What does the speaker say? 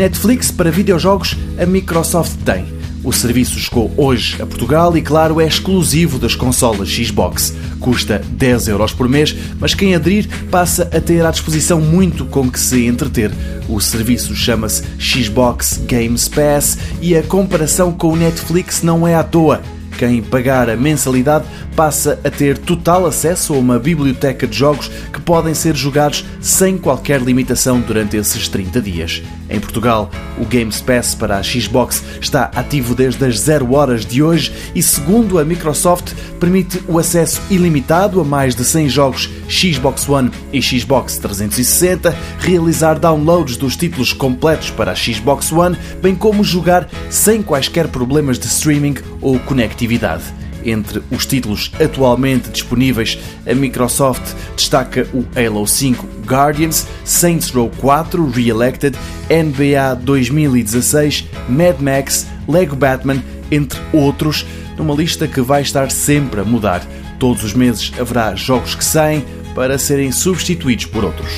Netflix para videojogos a Microsoft tem. O serviço chegou hoje a Portugal e, claro, é exclusivo das consolas Xbox. Custa 10 euros por mês, mas quem aderir passa a ter à disposição muito com que se entreter. O serviço chama-se Xbox Games Pass e a comparação com o Netflix não é à toa. Quem pagar a mensalidade passa a ter total acesso a uma biblioteca de jogos que podem ser jogados sem qualquer limitação durante esses 30 dias. Em Portugal, o Games Pass para a Xbox está ativo desde as 0 horas de hoje e, segundo a Microsoft, permite o acesso ilimitado a mais de 100 jogos Xbox One e Xbox 360, realizar downloads dos títulos completos para a Xbox One, bem como jogar sem quaisquer problemas de streaming ou conectividade. Entre os títulos atualmente disponíveis, a Microsoft destaca o Halo 5 Guardians, Saints Row 4 Re-Elected, NBA 2016, Mad Max, Lego Batman, entre outros, numa lista que vai estar sempre a mudar. Todos os meses haverá jogos que saem para serem substituídos por outros.